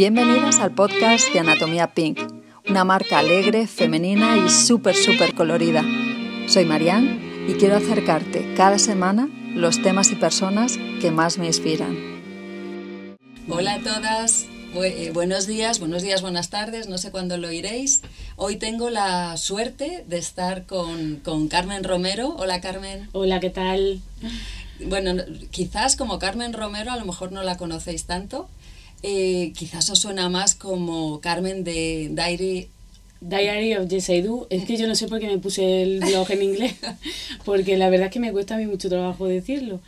Bienvenidas al podcast de Anatomía Pink, una marca alegre, femenina y súper, súper colorida. Soy Marianne y quiero acercarte cada semana los temas y personas que más me inspiran. Hola a todas, eh, buenos días, buenos días, buenas tardes, no sé cuándo lo oiréis. Hoy tengo la suerte de estar con, con Carmen Romero. Hola Carmen. Hola, ¿qué tal? Bueno, quizás como Carmen Romero a lo mejor no la conocéis tanto, eh, quizás os suena más como Carmen de Diary. Diary of Yes I Do. Es que yo no sé por qué me puse el blog en inglés, porque la verdad es que me cuesta a mí mucho trabajo decirlo.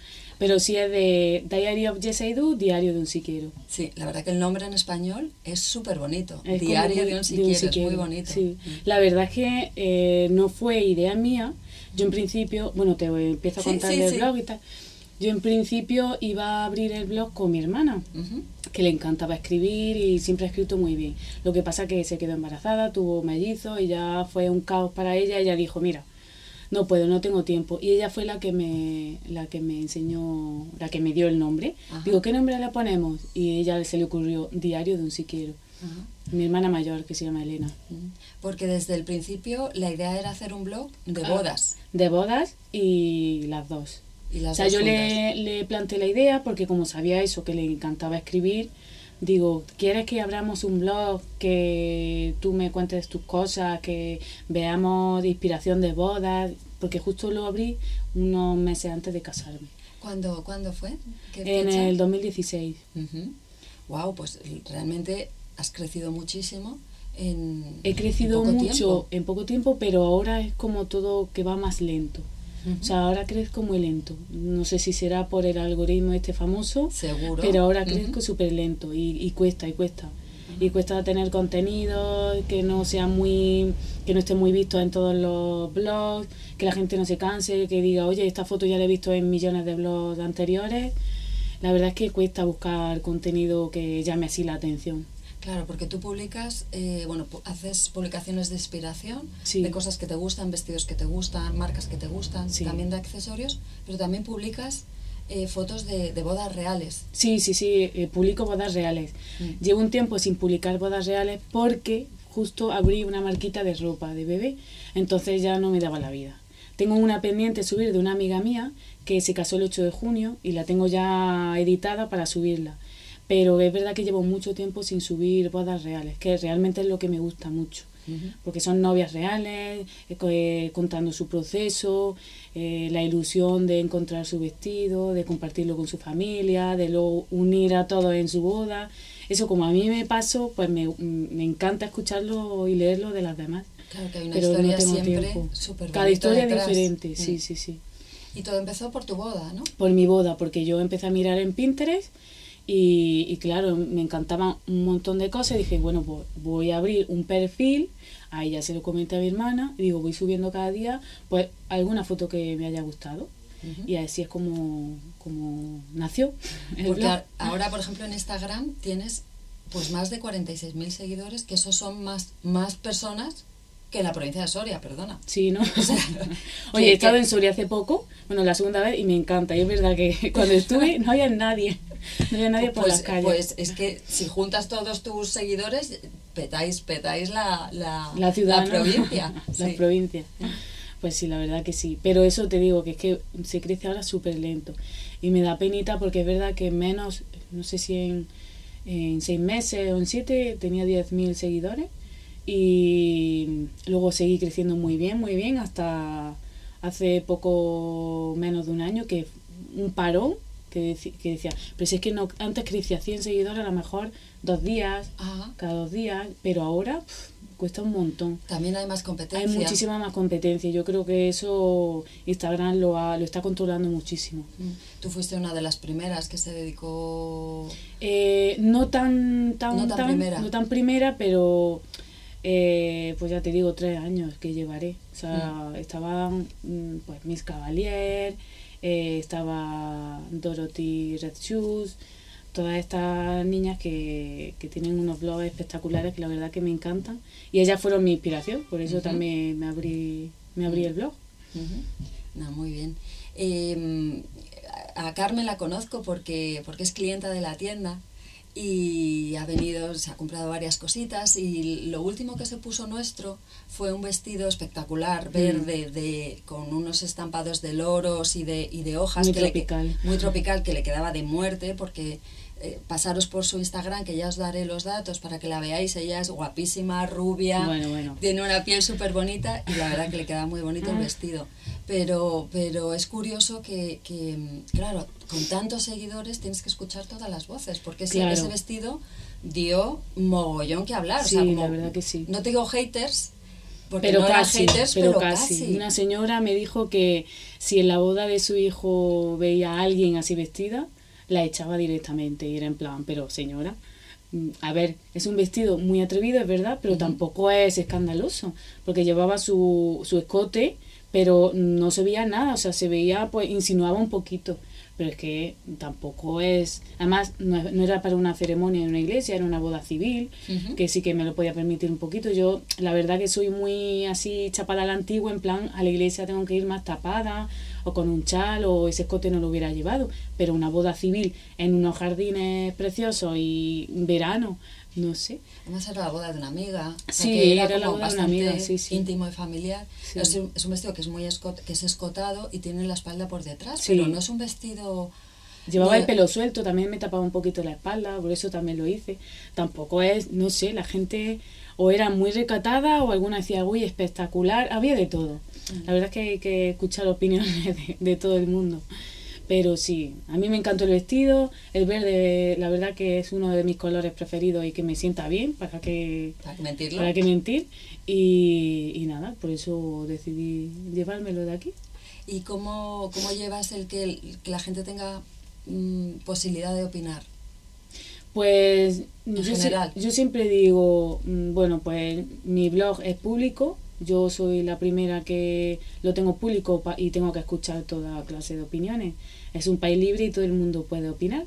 Pero sí es de Diary of Yes I Do, Diario de un Siquero. Sí, la verdad que el nombre en español es súper bonito. Diario de un, siquero, es muy bonito. Sí. Mm. La verdad es que eh, no fue idea mía. Yo en principio, bueno, te empiezo a contar el blog y tal. Yo en principio iba a abrir el blog con mi hermana, que le encantaba escribir y siempre ha escrito muy bien. Lo que pasa que se quedó embarazada, tuvo mellizos y ya fue un caos para ella. Ella dijo, mira, no puedo, no tengo tiempo. Y ella fue la que me, la que me enseñó, la que me dio el nombre. Digo, ¿qué nombre le ponemos? Y ella se le ocurrió Diario de un Siquiero. Mi hermana mayor, que se llama Elena. Porque desde el principio la idea era hacer un blog de ah, bodas. de bodas y las dos o sea, yo le, le, planteé la idea porque como sabía eso, que le encantaba escribir, digo, ¿quieres que abramos un blog, que tú me cuentes tus cosas, que veamos de inspiración de bodas? Porque justo lo abrí unos meses antes de casarme. ¿Cuándo, ¿cuándo fue? en el 2016. Wow, pues realmente has crecido muchísimo. En, He crecido mucho en poco tiempo, pero ahora es como todo que va más lento. O sea, ahora crezco muy lento. No sé si será por el algoritmo este famoso, Seguro. pero ahora crezco súper lento y, y, cuesta, y cuesta. Y cuesta tener contenido que no sea muy, que no esté muy visto en todos los blogs, que la gente no se canse, que diga, oye, esta foto ya la he visto en millones de blogs anteriores. La verdad es que cuesta buscar contenido que llame así la atención. Claro, porque tú publicas, eh, bueno, haces publicaciones de inspiración, de cosas que te gustan, vestidos que te gustan, marcas que te gustan, también de accesorios, pero también publicas eh, fotos de, bodas reales. Sí, sí, sí, eh, publico bodas reales. Mm. Llevo un tiempo sin publicar bodas reales porque justo abrí una marquita de ropa de bebé, entonces ya no me daba la vida. Tengo una pendiente subir de una amiga mía que se casó el 8 de junio y la tengo ya editada para subirla pero es verdad que llevo mucho tiempo sin subir bodas reales, que realmente es lo que me gusta mucho. Porque son novias reales, eh, eh, contando su proceso, eh, la ilusión de encontrar su vestido, de compartirlo con su familia, de luego unir a todos en su boda. Eso como a mí me pasó, pues me, me encanta escucharlo y leerlo de las demás. Claro que hay una Pero historia no siempre Cada historia es diferente, sí, sí, sí. Y todo empezó por tu boda, ¿no? Por mi boda, porque yo empecé a mirar en Pinterest y, claro, me encantaban un montón de cosas. Y dije, bueno, pues voy a abrir un perfil. Ahí ya se lo comenté a mi hermana. Y digo, voy subiendo cada día pues alguna foto que me haya gustado. Y así es como, como nació. Porque ahora, por ejemplo, en Instagram tienes pues más de 46.000 seguidores, que esos son más, más personas que en la provincia de Soria, perdona. Sí, ¿no? Oye, he estado en Soria hace poco, bueno, la segunda vez, y me encanta. Y es verdad que cuando estuve no había nadie. No había nadie por pues, las calles. Pues es que si juntas todos tus seguidores, petáis, petáis la, la, ciudad, la provincia. la provincia. Pues sí, la verdad que sí. Pero eso te digo, que es que se crece ahora súper lento. Y me da penita porque es verdad que menos, no sé si en, en seis meses o en siete tenía 10.000 seguidores. Y luego seguí creciendo muy bien, muy bien, hasta hace poco menos de un año que un parón que, que decía, pero si es que no, antes crecía 100 seguidores, a lo mejor dos días, cada dos días, pero ahora cuesta un montón. También hay más competencia. Hay muchísima más competencia. Yo creo que eso Instagram lo, lo está controlando muchísimo. Mm. Tú fuiste una de las primeras que se dedicó... Eh, no tan, tan, tan, primera. No tan primera, pero... Eh, pues ya te digo, tres años que llevaré. O sea, mm. estaban mm, pues Miss Cavalier, eh, estaba Dorothy Red Shoes, todas estas niñas que, que, tienen unos blogs espectaculares que la verdad que me encantan. Y ellas fueron mi inspiración, por eso también me abrí, me abrí el blog. no, muy bien. Em, a Carmen la conozco porque, porque es clienta de la tienda y ha venido, se ha comprado varias cositas y lo último que se puso nuestro fue un vestido espectacular, Mm. verde, de, con unos estampados de loros y de, y de hojas. Muy que le- tropical. muy tropical, que le quedaba de muerte porque... eh, pasaros por su Instagram, que ya os daré los datos para que la veáis. Ella es guapísima, rubia, Bueno, bueno. tiene una piel súper bonita y la verdad que le queda muy bonito el Ah. vestido. Pero, pero es curioso que, que, claro, con tantos seguidores tienes que escuchar todas las voces, porque ese, Claro. ese vestido dio mogollón que hablar. o Sí, sea, como- la verdad que sí. No te digo haters, porque pero no casi, haters, pero, pero, casi. Una señora me dijo que si en la boda de su hijo veía a alguien así vestida, la echaba directamente y era en plan, pero señora, mm, a ver, es un vestido muy atrevido, es verdad, pero tampoco es escandaloso, porque llevaba su, su escote, pero no se veía nada, o sea, se veía, pues insinuaba un poquito. Pero es que tampoco es. Además, no, no era para una ceremonia en una iglesia, era una boda civil, que sí que me lo podía permitir un poquito. Yo, la verdad, que soy muy así chapada a la antigua, en plan, a la iglesia tengo que ir más tapada, o con un chal, o ese escote no lo hubiera llevado. Pero una boda civil en unos jardines preciosos y verano, no sé. Además era la boda de una amiga. o sea, Sí, que era la como boda de una amiga, sí, sí. íntimo y familiar. Sí. Es, un, es un vestido que es muy escot- que es escotado y tiene la espalda por detrás, pero no es un vestido... Llevaba el pelo suelto, también me tapaba un poquito la espalda, por eso también lo hice. Tampoco es, no sé, la gente o era muy recatada o alguna decía, uy, espectacular, había de todo. La verdad es que hay que escuchar opiniones de, de todo el mundo. Pero sí, a mí me encantó el vestido, el verde, la verdad que es uno de mis colores preferidos y que me sienta bien, para que, ¿Para qué mentirlo? para que mentir. Y, y nada, por eso decidí llevármelo de aquí. ¿Y cómo, cómo llevas el que, el- que la gente tenga mm, posibilidad de opinar? Pues yo, yo siempre digo, mm, bueno, pues mi blog es público, yo soy la primera que lo tengo público y tengo que escuchar toda clase de opiniones. Es un país libre y todo el mundo puede opinar.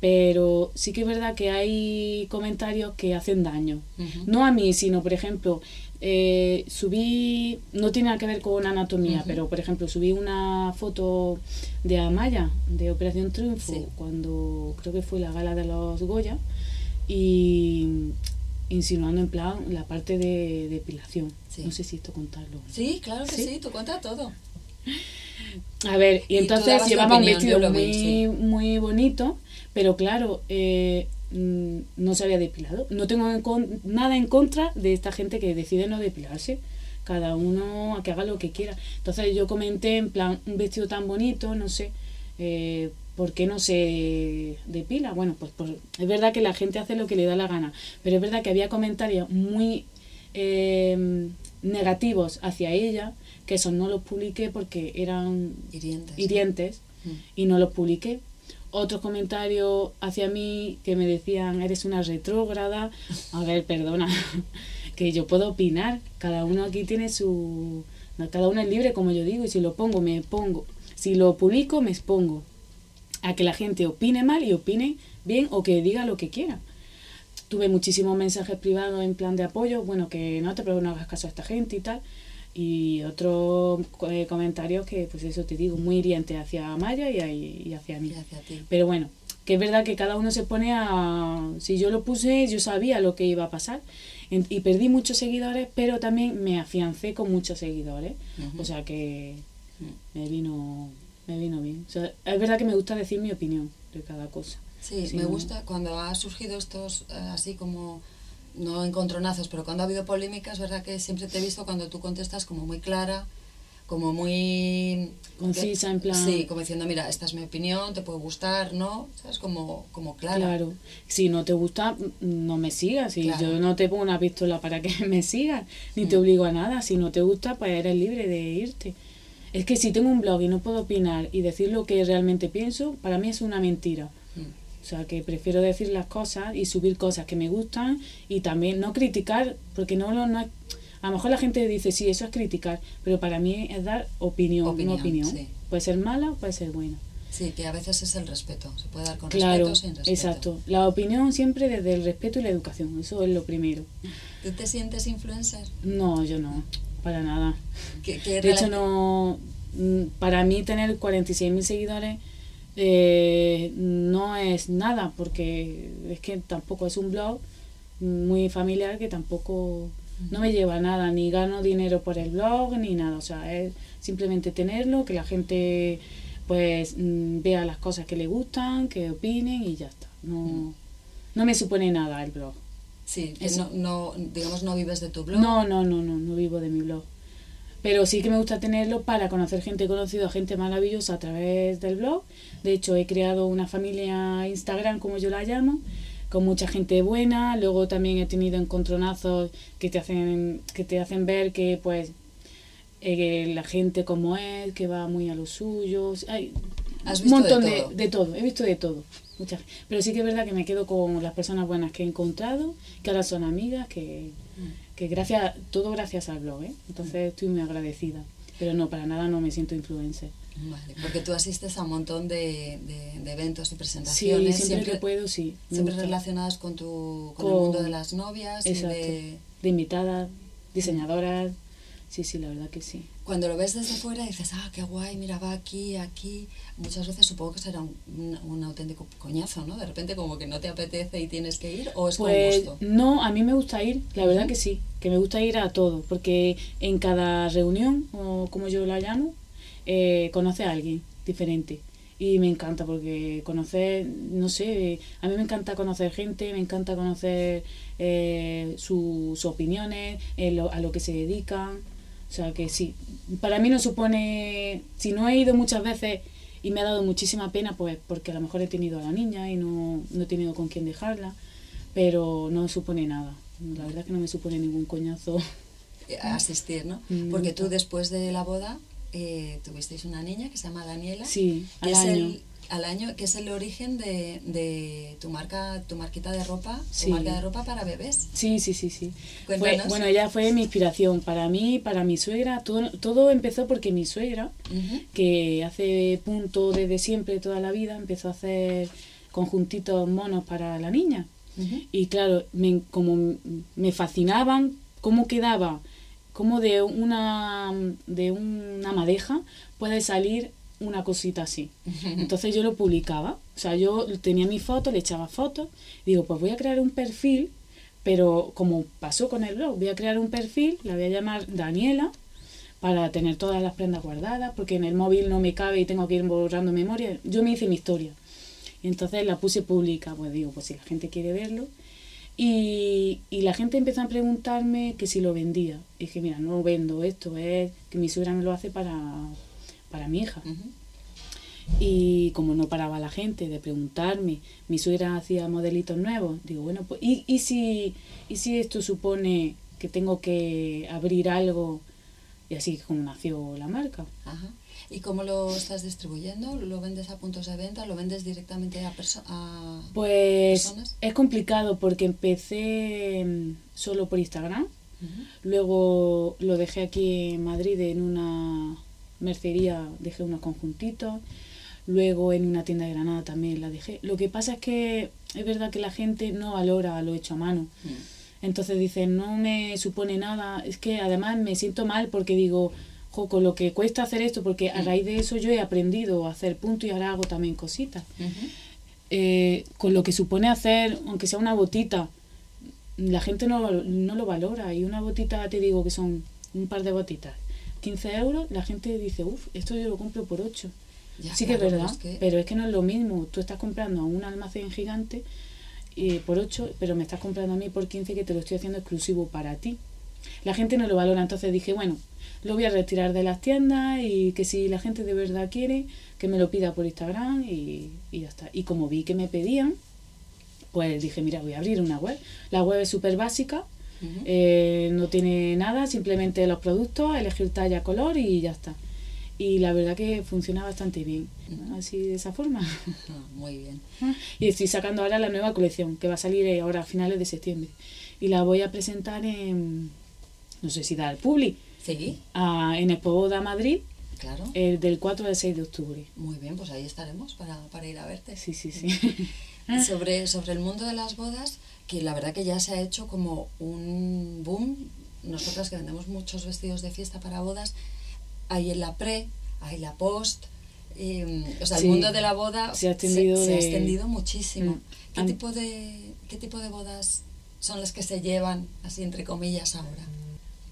Pero sí que es verdad que hay comentarios que hacen daño. No a mí, sino, por ejemplo, eh, subí, no tiene nada que ver con anatomía, pero, por ejemplo, subí una foto de Amaya, de Operación Triunfo, Sí. cuando creo que fue la gala de los Goya, y insinuando en plan la parte de depilación. Sí. No sé si esto contarlo. Sí, claro que ¿Sí? sí, tú cuenta todo. A ver, y entonces llevaba un vestido vi, muy, sí. muy bonito, pero claro, eh, mm, no se había depilado. No tengo en con- nada en contra de esta gente que decide no depilarse. Cada uno a que haga lo que quiera. Entonces yo comenté en plan, un vestido tan bonito, no sé, eh, ¿por qué no se depila? Bueno, pues, pues es verdad que la gente hace lo que le da la gana, pero es verdad que había comentarios muy eh, negativos hacia ella, que eso no los publiqué porque eran Hirientes. hirientes Mm. y no los publiqué. Otros comentarios hacia mí que me decían, eres una retrógrada. A ver, perdona, que yo puedo opinar. Cada uno aquí tiene su... Cada uno es libre, como yo digo, y si lo pongo, me pongo. Si lo publico, me expongo a que la gente opine mal y opine bien o que diga lo que quiera. Tuve muchísimos mensajes privados en plan de apoyo, bueno, que no te no hagas caso a esta gente y tal. Y otros eh, comentarios que, pues eso te digo, muy hirientes hacia Maya y, y hacia mí. Y hacia ti. Pero bueno, que es verdad que cada uno se pone a... Si yo lo puse, yo sabía lo que iba a pasar. En- Y perdí muchos seguidores, pero también me afiancé con muchos seguidores. O sea que Mm. me vino, me vino bien. O sea, es verdad que me gusta decir mi opinión de cada cosa. Sí, Sí, me ¿no? gusta cuando ha surgido estos eh, así como no encontronazos, pero cuando ha habido polémicas, verdad que siempre te he visto cuando tú contestas como muy clara, como muy Concisa, en plan- Sí, como diciendo, mira, esta es mi opinión, te puede gustar, ¿no? ¿Sabes? Como como clara. Claro. Si no te gusta, no me sigas. Y Claro. yo no te pongo una pistola para que me sigas, ni te Mm. obligo a nada. Si no te gusta, pues eres libre de irte. Es que si tengo un blog y no puedo opinar y decir lo que realmente pienso, para mí es una mentira. Mm. O sea, que prefiero decir las cosas y subir cosas que me gustan y también no criticar, porque no lo no es- a lo mejor la gente dice, sí, eso es criticar, pero para mí es dar opinión, Opinión, una opinión. sí. Puede ser mala o puede ser buena. Sí, que a veces es el respeto, se puede dar con Claro, respeto sin respeto. exacto. La opinión siempre desde el respeto y la educación, eso es lo primero. ¿Tú te sientes influencer? No, yo no, para nada. ¿Qué, qué De hecho, no. mm, Para mí, tener 46.000 seguidores Eh, no es nada, porque es que tampoco es un blog muy familiar que tampoco no me lleva nada, ni gano dinero por el blog, ni nada. O sea, es simplemente tenerlo, que la gente pues mm, vea las cosas que le gustan, que opinen y ya está. No, no me supone nada el blog. Sí, no, no, digamos, no vives de tu blog. No, no, no, no, no vivo de mi blog. Pero sí que me gusta tenerlo para conocer gente, he conocido a gente maravillosa a través del blog. De hecho, he creado una familia Instagram, como yo la llamo, con mucha gente buena. Luego también he tenido encontronazos que te hacen, que te hacen ver que, pues, eh, la gente como es, que va muy a los suyos. Hay un montón de todo? de todo. He visto de todo. Muchas. Pero sí que es verdad que me quedo con las personas buenas que he encontrado, que ahora son amigas, que que gracias, todo gracias al blog, ¿eh? Entonces estoy muy agradecida. Pero no, para nada no me siento influencer. Vale, porque tú asistes a un montón de, de, eventos y presentaciones. Sí, siempre, que puedo, sí. Siempre relacionadas con, tu, con, el mundo de las novias. De invitadas, diseñadoras. Sí, sí, la verdad que sí cuando lo ves desde fuera dices, ah, qué guay, mira, va aquí, aquí. Muchas veces supongo que será un, un, auténtico coñazo, ¿no? De repente como que no te apetece y tienes que ir, o es pues, gusto. No, a mí me gusta ir, la verdad que sí, que me gusta ir a todo, porque en cada reunión, o como yo la llamo, eh, conoce a alguien diferente. Y me encanta porque conocer, no sé, a mí me encanta conocer gente, me encanta conocer eh, sus opiniones, eh, a lo que se dedican o sea que sí, para mí no supone, si no he ido muchas veces y me ha dado muchísima pena, pues porque a lo mejor he tenido a la niña y no, no he tenido con quién dejarla, pero no supone nada. La verdad es que no me supone ningún coñazo. Eh, asistir, ¿no? Porque tú después de la boda eh, tuvisteis una niña que se llama Daniela. Sí, al año al año, que es el origen de, de tu marca, tu marquita de ropa, tu marca de ropa para bebés. Sí, sí, sí, sí. bueno, ella fue mi inspiración para mí, para mi suegra. Todo, todo empezó porque mi suegra, que hace punto desde siempre, toda la vida, empezó a hacer conjuntitos monos para la niña. Y claro, me, como me fascinaban cómo quedaba, cómo de una, de una madeja puede salir una cosita así. Entonces yo lo publicaba, o sea, yo tenía mi foto, le echaba fotos, digo, pues voy a crear un perfil, pero como pasó con el blog, voy a crear un perfil, la voy a llamar Daniela, para tener todas las prendas guardadas, porque en el móvil no me cabe y tengo que ir borrando memoria. Yo me hice mi historia. Y entonces la puse pública, pues digo, pues si la gente quiere verlo. Y, y la gente empezó a preguntarme que si lo vendía. Y dije, mira, no vendo esto, es que mi suegra me lo hace para, para mi hija. Y como no paraba la gente de preguntarme, mi suegra hacía modelitos nuevos, digo, bueno, pues, ¿y, y, si, ¿y si esto supone que tengo que abrir algo? Y así como nació la marca. Ajá. ¿Y cómo lo estás distribuyendo? ¿Lo vendes a puntos de venta? ¿Lo vendes directamente a, personas? pues es complicado porque empecé mm, solo por Instagram. Luego lo dejé aquí en Madrid en una mercería dejé unos conjuntitos, luego en una tienda de Granada también la dejé. Lo que pasa es que es verdad que la gente no valora lo hecho a mano. Mm. Entonces dicen, no me supone nada. Es que además me siento mal porque digo, jo, con lo que cuesta hacer esto, porque a mm. raíz de eso yo he aprendido a hacer punto y ahora hago también cositas. Eh, con lo que supone hacer, aunque sea una botita, la gente no, no lo valora. Y una botita, te digo que son un par de botitas 15 euros, la gente dice, uff, esto yo lo compro por 8. sí que es verdad, pero es que no es lo mismo. Tú estás comprando a un almacén gigante y por 8, pero me estás comprando a mí por 15 que te lo estoy haciendo exclusivo para ti. La gente no lo valora, entonces dije, bueno, lo voy a retirar de las tiendas y que si la gente de verdad quiere, que me lo pida por Instagram y, y ya está. Y como vi que me pedían, pues dije, mira, voy a abrir una web. La web es súper básica, eh, no tiene nada, simplemente los productos, elegir talla, color y ya está. Y la verdad que funciona bastante bien, así de esa forma. Ah, muy bien. Y estoy sacando ahora la nueva colección, que va a salir ahora a finales de septiembre. Y la voy a presentar en, no sé si da el Publi, ¿Sí? en Expo da Madrid, Claro. El del 4 al 6 de octubre. Muy bien, pues ahí estaremos para, para ir a verte. Sí, sí, sí. sobre, sobre el mundo de las bodas, que la verdad que ya se ha hecho como un boom. Nosotras que vendemos muchos vestidos de fiesta para bodas, hay en la pre, hay la post, eh, o sea, Sí. el mundo de la boda Se ha extendido se ha de- extendido muchísimo. Mm. ¿Qué, Am- tipo de, ¿Qué tipo de bodas son las que se llevan, así entre comillas, ahora?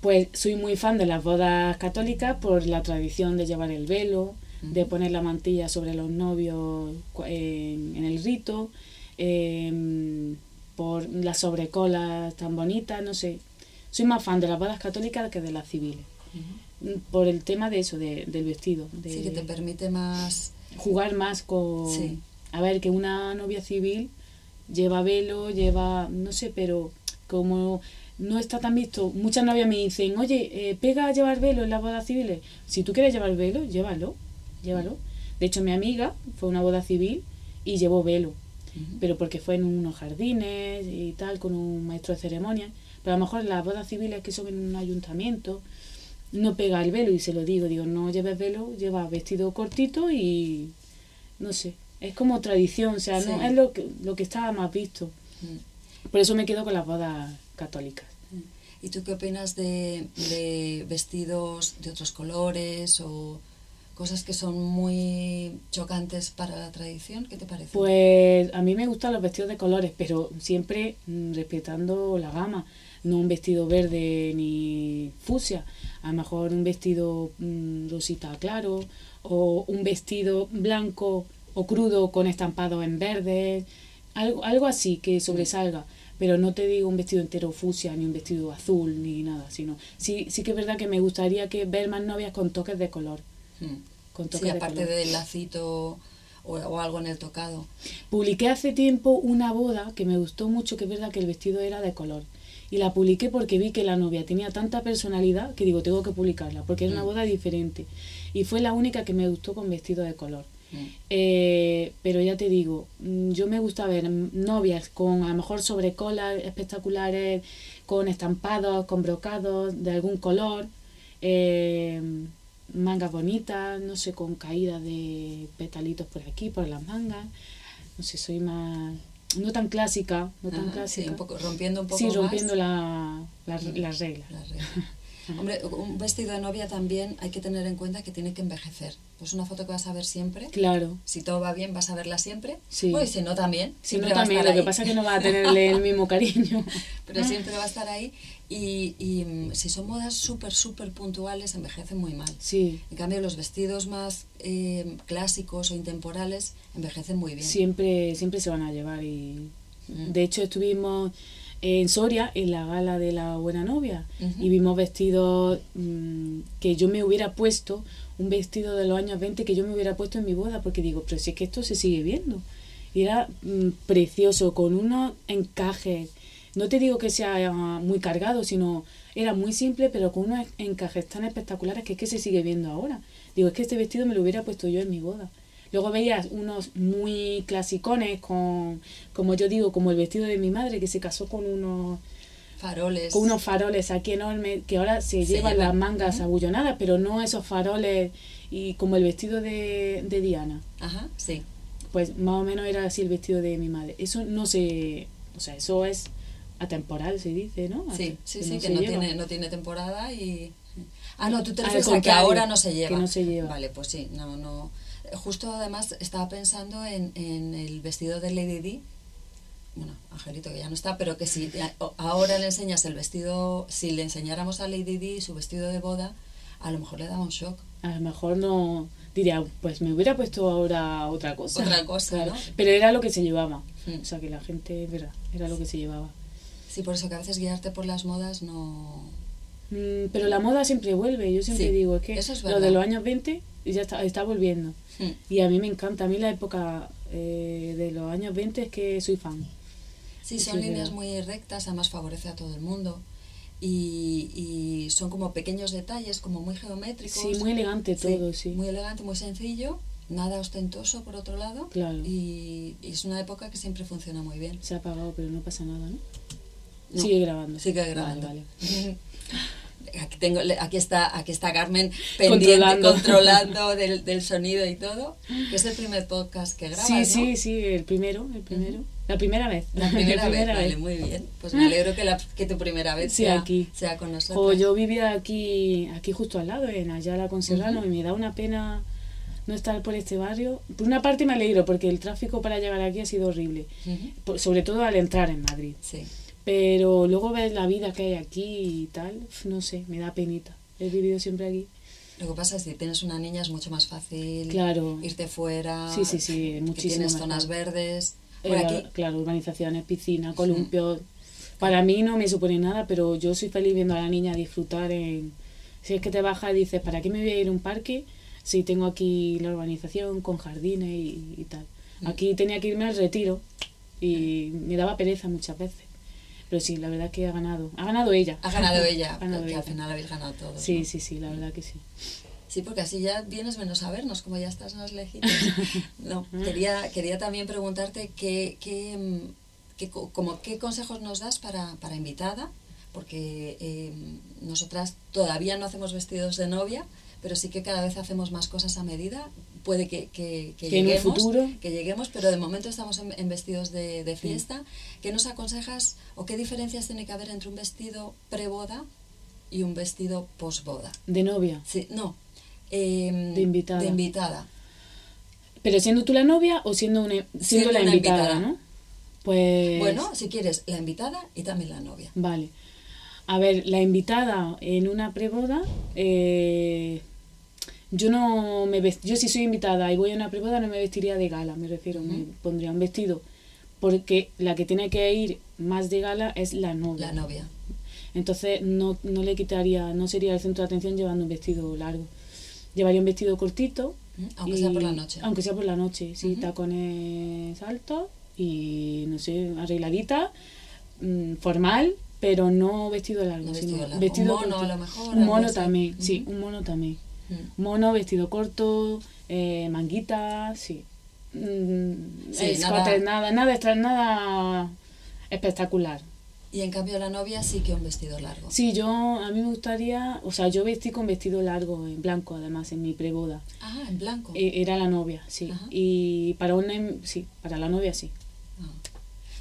Pues soy muy fan de las bodas católicas por la tradición de llevar el velo, de poner la mantilla sobre los novios en, el rito, em, por las sobrecolas tan bonitas, no sé. Soy más fan de las bodas católicas que de las civiles. Por el tema de eso, de- del vestido. De Sí, que te permite más... jugar más con... Sí. A ver, que una novia civil lleva velo, lleva, no sé, pero como no está tan visto, muchas novias me dicen, oye, eh, pega a llevar velo en las bodas civiles. Si tú quieres llevar velo, llévalo, llévalo. De hecho, mi amiga fue a una boda civil y llevó velo, Pero porque fue en unos jardines y tal, con un maestro de ceremonia. Pero a lo mejor en las bodas civiles que son en un ayuntamiento, no pega el velo y se lo digo, digo, no lleves velo, lleva vestido cortito y no sé, es como tradición, o sea, no es lo que, lo que estaba más visto. Mm. Por eso me quedo con las bodas católicas. ¿Y tú qué opinas de, de vestidos de otros colores o cosas que son muy chocantes para la tradición? ¿Qué te parece? Pues a mí me gustan los vestidos de colores, pero siempre mm, respetando la gama. No un vestido verde ni fucsia, a lo mejor un vestido mm, rosita claro o un vestido blanco o crudo con estampado en verde, algo, algo así que sobresalga. Pero no te digo un vestido entero fucsia ni un vestido azul ni nada, sino sí, sí que es verdad que me gustaría que ver más novias con toques de color. Mm. Con toques Sí, de aparte color. del lacito o, o algo en el tocado. Publiqué hace tiempo una boda que me gustó mucho, que es verdad que el vestido era de color. Y la publiqué porque vi que la novia tenía tanta personalidad que digo, tengo que publicarla, porque era una Mm. boda diferente. Y fue la única que me gustó con vestido de color. Mm. Eh, pero ya te digo, yo me gusta ver novias con a lo mejor sobrecolas espectaculares, con estampados, con brocados de algún color, eh, mangas bonitas, no sé, con caídas de petalitos por aquí, por las mangas. No sé, soy más. No tan clásica, no tan Ajá, clásica. sí, un poco, rompiendo un poco Sí, más rompiendo la, la- las reglas. las reglas. Hombre, un vestido de novia también hay que tener en cuenta que tiene que envejecer. Pues una foto que vas a ver siempre. Claro. Si todo va bien, vas a verla siempre. Sí. Bueno, y si no, también. Si no, también, lo que pasa es que no va a tenerle el mismo cariño. Pero siempre va a estar ahí. Y, y, mm, si son modas súper, súper puntuales, envejecen muy mal. Sí, En cambio, los vestidos más eh, clásicos o intemporales envejecen muy bien. siempre, siempre se van a llevar y Mm. de hecho estuvimos en Soria en la gala de la buena novia. Y vimos vestidos mm, que yo me hubiera puesto un vestido de los años 20 que yo me hubiera puesto en mi boda porque digo pero si es que esto se sigue viendo y era mm, precioso con unos encajes. No te digo que sea muy cargado sino era muy simple pero con unos encajes tan espectaculares que es que se sigue viendo ahora. Digo es que este vestido me lo hubiera puesto yo en mi boda Luego veías unos muy clasicones con, como yo digo, como el vestido de mi madre que se casó con unos, Faroles. con unos faroles aquí enormes que ahora se, Se llevan llevan, las mangas abullonadas, pero no esos faroles y como el vestido de, de Diana. Ajá, sí. Pues más o menos era así el vestido de mi madre. Eso no se, o sea, eso es atemporal se dice, ¿no? Sí, sí, sí, no que no lleva. tiene, no tiene temporada y... Ah, no, tú te refieres a que ahora no se que lleva. no se lleva. Vale, pues sí, no, no. Justo además estaba pensando en, en el vestido de Lady Di. Bueno, Angelito que ya no está, pero que si ahora le enseñas el vestido, si le enseñáramos a Lady Di su vestido de boda, a lo mejor le daba un shock. A lo mejor no diría, pues me hubiera puesto ahora otra cosa. Otra cosa, ¿no? Pero era lo que se llevaba. Mm. O sea, que la gente, verdad, era lo que se llevaba. Sí, por eso que a veces guiarte por las modas no... Mm, pero la moda siempre vuelve. Yo siempre Sí, digo, es que eso es lo de los años 20 ya está, está volviendo. Y a mí me encanta. A mí la época eh, de los años 20 es que soy fan. Sí, Eso son líneas muy rectas, además favorece a todo el mundo. Y, y son como pequeños detalles, como muy geométricos. Sí, muy elegante todo, sí. Muy elegante, muy sencillo, nada ostentoso por otro lado. Claro. Y, y es una época que siempre funciona muy bien. Se ha apagado, pero no pasa nada, ¿no? No. Sigue grabando. Sigue Vale, grabando. vale. Aquí, tengo, aquí, está, aquí está Carmen pendiente, Controlando. controlando, del, del sonido y todo. Es el primer podcast que grabas, Sí, ¿no? sí, sí, el primero, el primero. La primera vez. La primera, vez, vale, vez. muy bien. Pues me alegro que, la, que tu primera vez Sí, sea, aquí. sea con nosotros. O yo vivía aquí, aquí justo al lado, en Ayala con Serrano, y me da una pena no estar por este barrio. Por una parte me alegro porque el tráfico para llegar aquí ha sido horrible, por- sobre todo al entrar en Madrid. Sí. Pero luego ves la vida que hay aquí y tal, no sé, me da penita. He vivido siempre aquí. Lo que pasa es que si tienes una niña es mucho más fácil Claro. irte fuera. Sí, sí, sí, muchísimo Tienes mejor. zonas verdes. Eh, Por aquí, Claro, urbanizaciones, piscina, columpios. Para mí no me supone nada, pero yo soy feliz viendo a la niña disfrutar en... Si es que te bajas y dices, ¿para qué me voy a ir a un parque si tengo aquí la urbanización con jardines y, y tal? Aquí tenía que irme al retiro y me daba pereza muchas veces. Pero sí, la verdad que ha ganado. Ha ganado ella. ha ganado ella, Ha ganado que al final habéis ganado todos. Sí, ¿no? sí, sí, la verdad que sí. Sí, porque así ya vienes menos a vernos, como ya estás más lejitos. No, quería, quería también preguntarte qué, qué, mm, qué co- como, qué consejos nos das para, para invitada, porque eh, nosotras todavía no hacemos vestidos de novia, pero sí que cada vez hacemos más cosas a medida. Puede que, que, que Que en un lleguemos, futuro. que lleguemos, pero de momento estamos en, en vestidos de, de fiesta. ¿Qué nos aconsejas o qué diferencias tiene que haber entre un vestido preboda y un vestido posboda? De novia. Sí, no. em, De invitada. De invitada. Pero siendo tú la novia o siendo, una, siendo, Siendo la una invitada, invitada. ¿no? Pues... Bueno, si quieres, la invitada y también la novia. Vale. A ver, la invitada en una preboda, eh, yo no me vest- yo si soy invitada y voy a una preboda no me vestiría de gala, me refiero, me pondría un vestido, porque la que tiene que ir más de gala es la novia. La novia. Entonces no, no le quitaría, no sería el centro de atención llevando un vestido largo. Llevaría un vestido cortito. Aunque sea por la noche. Aunque sea por la noche, sí, tacones altos y no sé, arregladita, mm, formal, pero no vestido largo. No sino vestido largo. Un mono, corto. a lo mejor, Un mono también, sí, un mono también. Mono, vestido corto, eh, manguita, sí. Mm, Sí, escote, nada- nada, nada, extra- nada espectacular. Y en cambio la novia sí que un vestido largo. Sí, yo, a mí me gustaría, o sea, yo vestí con vestido largo, en blanco además, en mi preboda. Ah, en blanco. E- Era la novia, sí. Ajá. Y para una, em- sí, para la novia sí, Ah.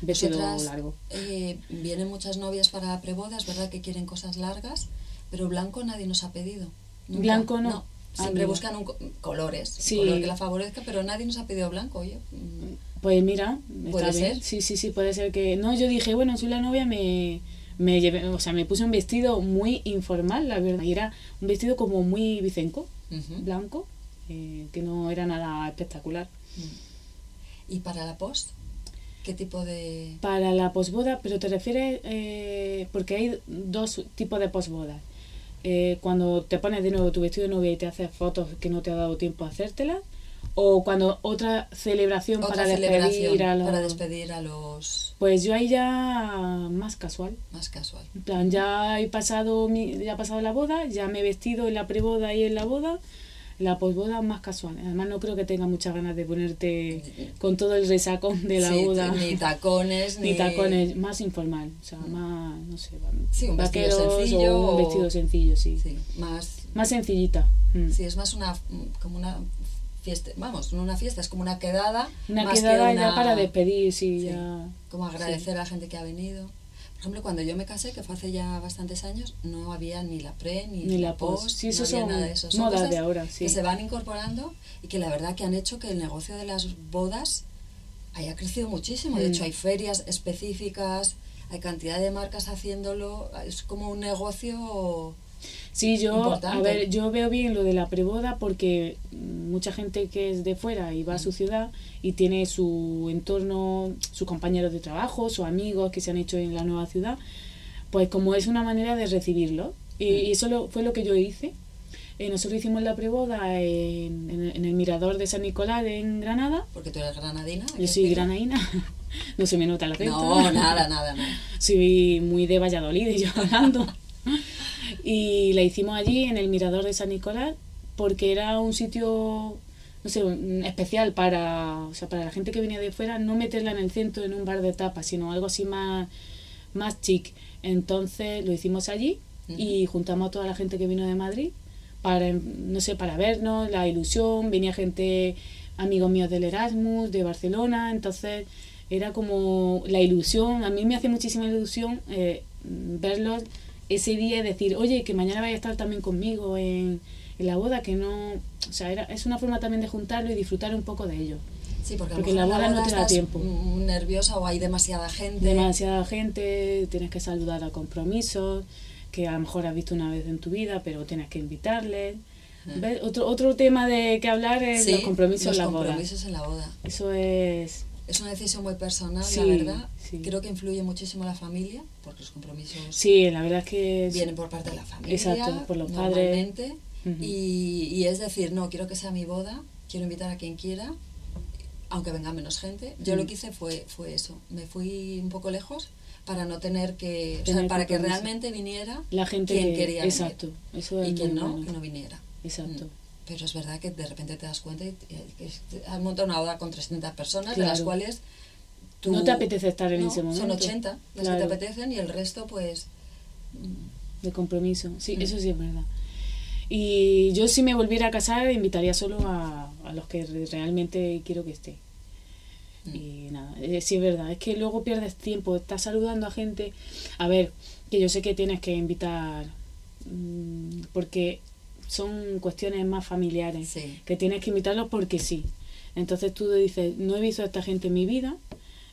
vestido largo. eh, vienen muchas novias para prebodas, ¿verdad? Que quieren cosas largas, pero blanco nadie nos ha pedido. Nunca. Blanco no. Ah, Siempre buscan un co- colores, Sí. un color que la favorezca, pero nadie nos ha pedido blanco. Oye, mm, Pues mira, ¿Puede bien. ser? Sí, sí, sí, puede ser que... No, yo dije, bueno, soy la novia, me, me llevé, o sea, me puse un vestido muy informal, la verdad. Y era un vestido como muy vicenco, blanco, eh, que no era nada espectacular. Mm. ¿Y para la post? ¿Qué tipo de...? Para la posboda, pero te refieres, eh, porque hay dos tipos de posbodas. Eh, cuando te pones de nuevo tu vestido de novia y te haces fotos que no te ha dado tiempo a hacértelas, o cuando otra celebración Otra para celebración despedir a los... para despedir a los Pues yo ahí ya más casual. más casual. En plan, ya he pasado mi, ya ha pasado la boda, ya me he vestido en la preboda y en la boda. La posboda más casual. Además no creo que tenga muchas ganas de ponerte con todo el resacón de la Sí, boda. Ni tacones, Ni ni, tacones, más informal, o sea, más, no sé, Sí, un vestido sencillo o un vestido sencillo, sí. Sí, más... Más sencillita. mm. Sí, es más una... como una fiesta... Vamos, no una fiesta, es como una quedada. Una más que quedada una- ya para despedir, sí, Sí, ya. Como agradecer a la gente que ha venido. Por ejemplo, cuando yo me casé, que fue hace ya bastantes años, no había ni la pre ni, Ni la post. post. Sí, no había son nada de eso. modas cosas de ahora, sí. Que se van incorporando y que la verdad que han hecho que el negocio de las bodas haya crecido muchísimo. De Mm. hecho, hay ferias específicas, hay cantidad de marcas haciéndolo. Es como un negocio. Sí, yo, a ver, yo veo bien lo de la preboda porque mm, mucha gente que es de fuera y va a su ciudad y tiene su entorno, sus compañeros de trabajo, sus amigos que se han hecho en la nueva ciudad, pues como es una manera de recibirlo. Y, y eso lo- fue lo que yo hice. Eh, nosotros hicimos la preboda en, en el- en el mirador de San Nicolás en Granada. Porque tú eres granadina. Yo soy granaína, no se me nota el acento. No, nada, nada, nada. soy muy de Valladolid y yo hablando. Y la hicimos allí en el Mirador de San Nicolás porque era un sitio, no sé, especial para, o sea, para la gente que venía de fuera, no meterla en el centro en un bar de tapas, sino algo así más, más chic. Entonces lo hicimos allí y juntamos a toda la gente que vino de Madrid para, no sé, para vernos, la ilusión, venía gente, amigos míos del Erasmus, de Barcelona, entonces era como la ilusión, a mí me hace muchísima ilusión eh, verlos ese día decir, oye, que mañana vaya a estar también conmigo en, en la boda que no, o sea, era, es una forma también de juntarlo y disfrutar un poco de ello. Sí, porque, a lo Porque mejor la boda no te da tiempo. mm, nerviosa o hay demasiada gente. Demasiada gente, tienes que saludar a compromisos que a lo mejor has visto una vez en tu vida, pero tienes que invitarles. ¿Ves? Otro, otro tema de que hablar es Sí, los compromisos los en la boda. compromisos en la boda. Eso es Es una decisión muy personal, Sí, la verdad. sí. Creo que influye muchísimo la familia, porque los compromisos Sí, la verdad es que es- vienen por parte de la familia. Exacto, por los padres. y, y es decir, no, quiero que sea mi boda, quiero invitar a quien quiera, aunque venga menos gente. Yo lo que hice fue, fue eso. Me fui un poco lejos para no tener que. o sea, para que realmente viniera la gente quien que- quería exacto, eso es venir. Y quien no, bueno. que no viniera. Exacto. Mm. Pero es verdad que de repente te das cuenta y, y- que has montado una boda con 300 personas, de las cuales tú... No te apetece estar en No, ese momento. Son 80 las Claro. que te apetecen y el resto, pues. mm, de compromiso. Sí, Mm. eso sí es verdad. Y yo si me volviera a casar invitaría solo a, a los que re- realmente quiero que esté. Mm. Y nada, eh, sí es verdad, es que luego pierdes tiempo, estás saludando a gente. A ver, que yo sé que tienes que invitar, porque son cuestiones más familiares, Sí. que tienes que invitarlos porque sí. Entonces tú dices, no he visto a esta gente en mi vida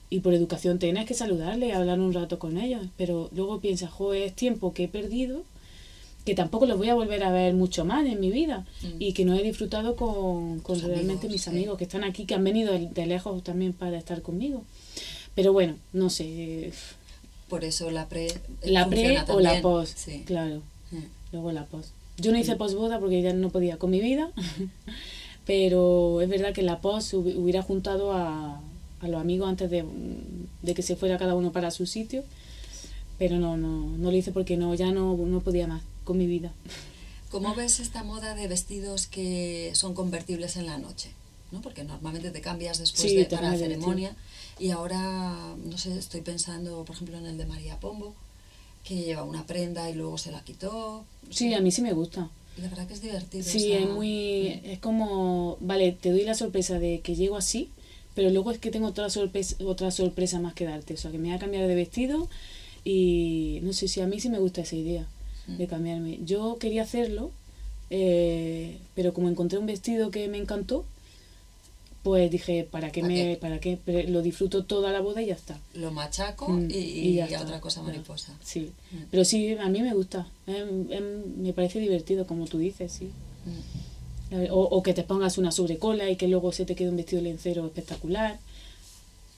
y por educación tienes que saludarle y hablar un rato con ellos, pero luego piensas, joder, es tiempo que he perdido, que tampoco los voy a volver a ver mucho más en mi vida Mm. y que no he disfrutado con, realmente amigos, mis amigos que están aquí, que han venido de, lejos también para estar conmigo. Pero bueno, no sé, Por eso la pre. la pre o la post, Sí. claro, Mm. luego la post. Yo no hice postboda porque ya no podía con mi vida, pero es verdad que la post hubi- hubiera juntado a, a los amigos antes de, de que se fuera cada uno para su sitio, pero no, no, no lo hice porque no, ya no, no podía más con mi vida. ¿Cómo ves esta moda de vestidos que son convertibles en la noche? ¿no? Porque normalmente te cambias después Sí, de, para la ceremonia y ahora, no sé, estoy pensando, por ejemplo, en el de María Pombo, que lleva una prenda y luego se la quitó. Sí, a mí sí me gusta. La verdad que es divertido. Sí, es muy, es como, vale, te doy la sorpresa de que llego así, pero luego es que tengo otra sorpresa, otra sorpresa más que darte, o sea, que me voy a cambiar de vestido y no sé si a mí sí me gusta esa idea de cambiarme. Yo quería hacerlo, eh, pero como encontré un vestido que me encantó, pues dije, ¿para qué ¿Para me, qué? para qué? Pero lo disfruto toda la boda y ya está. Lo machaco Mm, y, y y ya a otra cosa ya. mariposa. Sí, Mm. pero sí, a mí me gusta, em, em, me parece divertido, como tú dices, sí. Mm. O, o que te pongas una sobrecola y que luego se te quede un vestido lencero espectacular.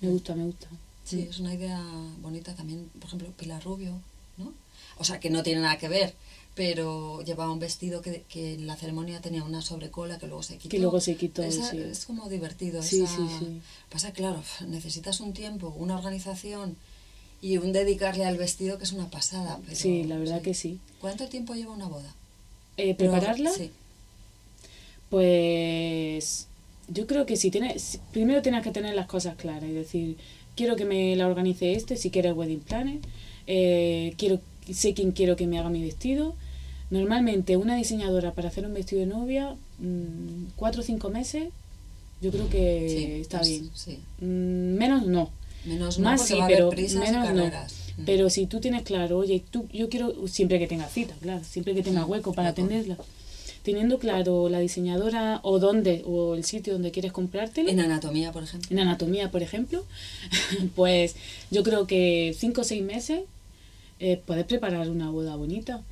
Me gusta, me gusta. Sí, es una idea bonita también, por ejemplo, Pilar Rubio, ¿no? O sea, que no tiene nada que ver, pero llevaba un vestido que, que en la ceremonia tenía una sobrecola que luego se quitó. Que luego se quitó, Esa- sí. Es como divertido. Sí, esa- sí, sí. Pasa, claro, necesitas un tiempo, una organización y un dedicarle al vestido que es una pasada. pero- sí, la verdad que sí. ¿Cuánto tiempo lleva una boda? Eh, Pero- ¿Prepararla? Sí. Pues yo creo que si tienes, primero tienes que tener las cosas claras y decir, quiero que me la organice este, si quieres wedding planner, eh, quiero, sé quién quiero que me haga mi vestido. Normalmente una diseñadora para hacer un vestido de novia, mm, cuatro o cinco meses, yo creo que sí, está pues, bien. Sí. Mm, menos no. Menos no, Más sí, va pero menos no. Mm. Pero si tú tienes claro, oye, tú, yo quiero, siempre que tenga cita, claro, siempre que tenga hueco para atenderla. Teniendo claro la diseñadora o dónde, o el sitio donde quieres comprártelo, En anatomía, por ejemplo. en anatomía, por ejemplo, pues yo creo que cinco o seis meses eh, puedes preparar una boda bonita.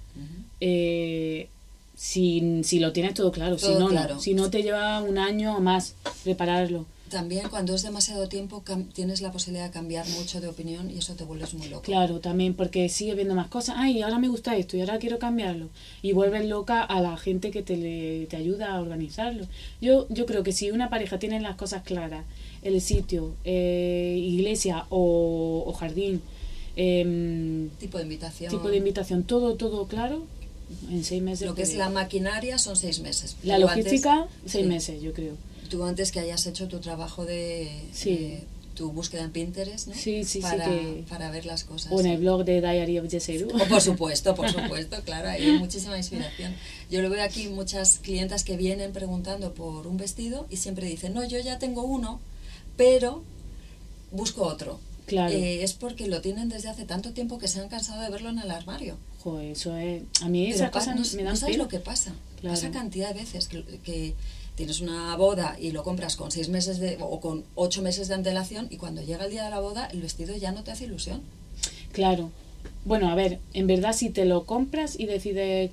Eh, si, si lo tienes todo claro, si no, claro. no. Si no te lleva un año o más prepararlo. También cuando es demasiado tiempo tienes la posibilidad de cambiar mucho de opinión y eso te vuelves muy loco. Claro, también porque sigue viendo más cosas. Ay, ahora me gusta esto y ahora quiero cambiarlo. Y vuelves loca a la gente que te, le- te ayuda a organizarlo. Yo, yo creo que si una pareja tiene las cosas claras, el sitio, eh, iglesia o, o jardín, em, Tipo de invitación. tipo de invitación, todo, todo claro, en seis meses. Lo que es la maquinaria son seis meses. la Tú logística, antes- seis sí. meses, yo creo. Tú antes que hayas hecho tu trabajo de, Sí. de tu búsqueda en Pinterest, ¿no? Sí, sí, sí, para, que- para ver las cosas. O en el sí. blog de Diary of Yeseru. Oh, por supuesto, por supuesto, claro, hay muchísima inspiración. Yo lo veo aquí muchas clientas que vienen preguntando por un vestido y siempre dicen, no, yo ya tengo uno, pero busco otro. Claro. Eh, es porque lo tienen desde hace tanto tiempo que se han cansado de verlo en el armario. Joder, eso es... A mí pa- cosas no, me dan no sabes lo que pasa. Esa cantidad de veces que, que, tienes una boda y lo compras con seis meses de, o con ocho meses de antelación y cuando llega el día de la boda el vestido ya no te hace ilusión. Claro. Bueno, a ver, en verdad si te lo compras y decides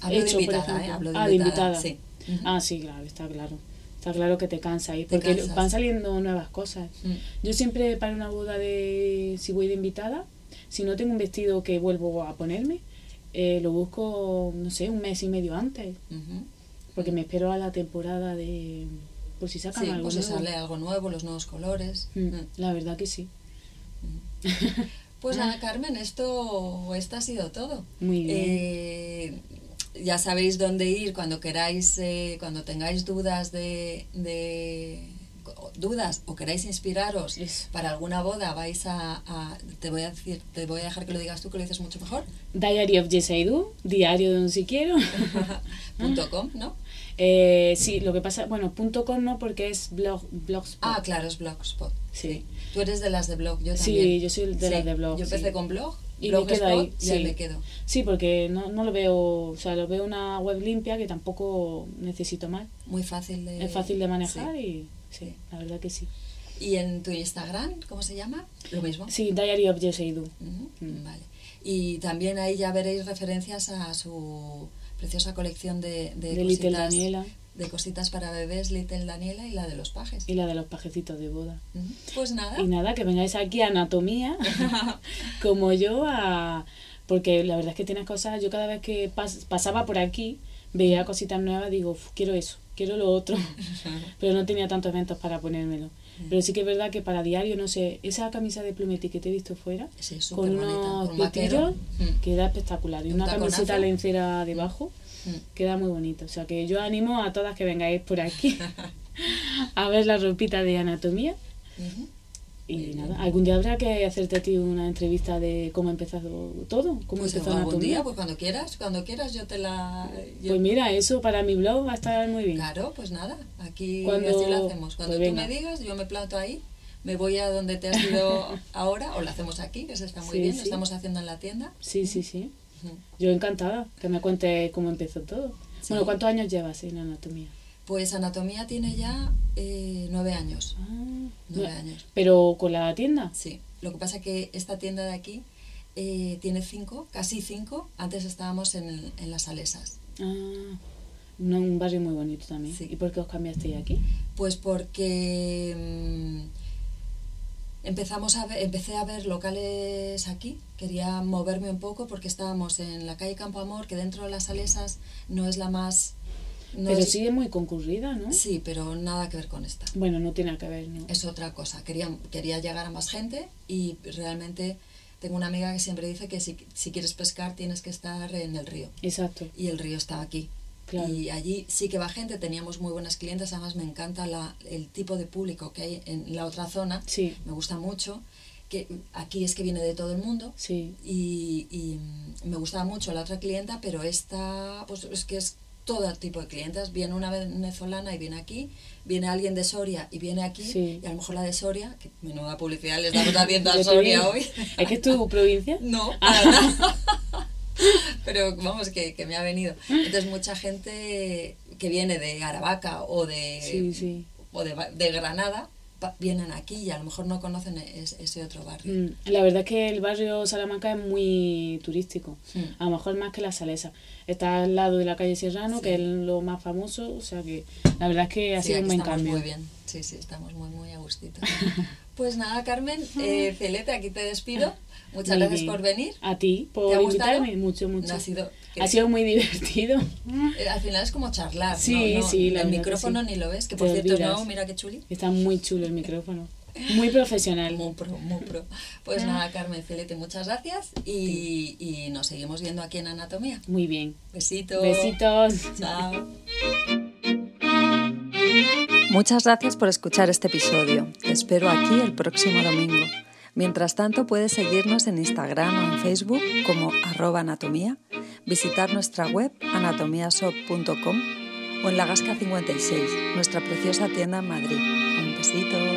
Hablo de invitada, ¿eh? Hablo de ah, de invitada, invitada. sí. Ah, sí, claro, está claro. Está claro que te cansa ahí, porque cansas. van saliendo nuevas cosas. Mm. Yo siempre para una boda de, si voy de invitada, si no tengo un vestido que vuelvo a ponerme, eh, lo busco, no sé, un mes y medio antes, porque me espero a la temporada de, por si sacan Sí, algo pues si nuevo. sale algo nuevo, los nuevos colores. Mm, Mm. La verdad que sí. Pues nada, Carmen, esto, esto ha sido todo. Muy bien. Eh, ya sabéis dónde ir cuando queráis, eh, cuando tengáis dudas de, de- dudas o queráis inspiraros para alguna boda, vais a, a- te voy a decir, te voy a dejar que lo digas tú, que lo dices mucho mejor. Diary of Yes I Do, diario de un si quiero. punto .com, ¿no? Eh, sí, lo que pasa, bueno, punto .com no porque es blog, blogspot. Ah, claro, es Blogspot. Sí. Tú eres de las de blog, yo Sí, también. yo soy de las de blog, Yo empecé sí. con blog, Y me quedo ahí, sí. me quedo. Sí, porque no, no lo veo, o sea, lo veo una web limpia que tampoco necesito más. Muy fácil de... es fácil de manejar sí. y sí, la verdad que sí. ¿Y en tu Instagram, cómo se llama? Lo mismo. Sí, Diary of I Do. Ujú, Mm. Vale. Y también ahí ya veréis referencias a su preciosa colección de, de, De Little Daniela de cositas para bebés, Little Daniela y la de los pajes. y la de los pajecitos de boda. Pues nada. Y nada, que vengáis aquí a Anatomía, como yo, a... porque la verdad es que tienes cosas, yo cada vez que pas- pasaba por aquí, veía cositas nuevas, digo, "Uf, quiero eso, quiero lo otro, pero no tenía tantos eventos para ponérmelo. Pero sí que es verdad que para diario, no sé, esa camisa de plumeti que te he visto fuera, Sí, con bonita. unos Con pitillos, Mm. queda espectacular. Y Un una taconazo. camiseta lencera debajo, Mm. Queda muy bonito. O sea que yo animo a todas que vengáis por aquí a ver la ropita de anatomía. Ujú. Y Muy bien. nada, algún día habrá que hacerte a ti una entrevista de cómo ha empezado todo, cómo Pues empezó algún anatomía. día, pues cuando quieras, cuando quieras yo te la... yo- Pues mira, eso para mi blog va a estar muy bien. Claro, pues nada, aquí Cuando- así lo hacemos. Cuando pues tú venga. me digas, yo me planto ahí, me voy a donde te has ido ahora, o lo hacemos aquí, que se está muy Sí, bien, sí. lo estamos haciendo en la tienda. Sí, sí, sí. Yo encantada que me cuente cómo empezó todo. Sí. Bueno, ¿cuántos años llevas en anatomía? Pues Anatomía tiene ya eh, nueve años. Ah, Nueve años. ¿Pero con la tienda? Sí. Lo que pasa que esta tienda de aquí eh, tiene cinco, casi cinco. Antes estábamos en, el- en las Salesas. Ah, un barrio muy bonito también. Sí. ¿Y por qué os cambiasteis aquí? Pues porque mm, empezamos a ver, empecé a ver locales aquí. Quería moverme un poco porque estábamos en la calle Campo Amor, que dentro de las Salesas no es la más... no Pero es- sigue muy concurrida, ¿no? Sí, pero nada que ver con esta. Bueno, no tiene que ver, ¿no? es otra cosa. Quería, quería llegar a más gente y realmente tengo una amiga que siempre dice que si, si quieres pescar tienes que estar en el río. Exacto. Y el río está aquí. Claro. Y allí sí que va gente, teníamos muy buenas clientes, además me encanta la, el tipo de público que hay en la otra zona, Sí, me gusta mucho, que aquí es que viene de todo el mundo sí. y, y, me gustaba mucho la otra clienta, pero esta pues es que es todo tipo de clientas, viene una venezolana y viene aquí, viene alguien de Soria y viene aquí, Sí. y a lo mejor la de Soria, que menuda publicidad les damos haciendo a Soria hoy. ¿Es que es tu provincia? No, Ah. Pero vamos, que, que me ha venido. Entonces, mucha gente que viene de Aravaca o de, Sí, sí. o de, de Granada vienen aquí y a lo mejor no conocen es- ese otro barrio. Mm, La verdad es que el barrio Salamanca es muy turístico, Mm. a lo mejor más que la Salesa. Está al lado de la calle Serrano, Sí. que es lo más famoso, o sea que la verdad es que ha Sí, sido un buen cambio. muy bien. Sí, sí, estamos muy, muy a gustito. Pues nada, Carmen, eh, Celeste, aquí te despido. Muchas Muy gracias bien. por venir. A ti, ¿Te por invitarme, mucho, mucho. No ha sido, Ha sido muy divertido. eh, al final es como charlar. Sí, ¿no? No, sí, la El micrófono sí. ni lo ves, que Te por cierto, olvidas. no, mira qué chuli. Está muy chulo el micrófono. Muy profesional. Muy pro, muy pro. Pues nada, Carmen Celete, muchas gracias y, y nos seguimos viendo aquí en Anatomía. Muy bien. Besitos. Besitos. Chao. Muchas gracias por escuchar este episodio. Te espero aquí el próximo domingo. Mientras tanto, puedes seguirnos en Instagram o en Facebook como arroba anatomía, visitar nuestra web anatomiashop.com o en La Gasca 56, nuestra preciosa tienda en Madrid. Un besito.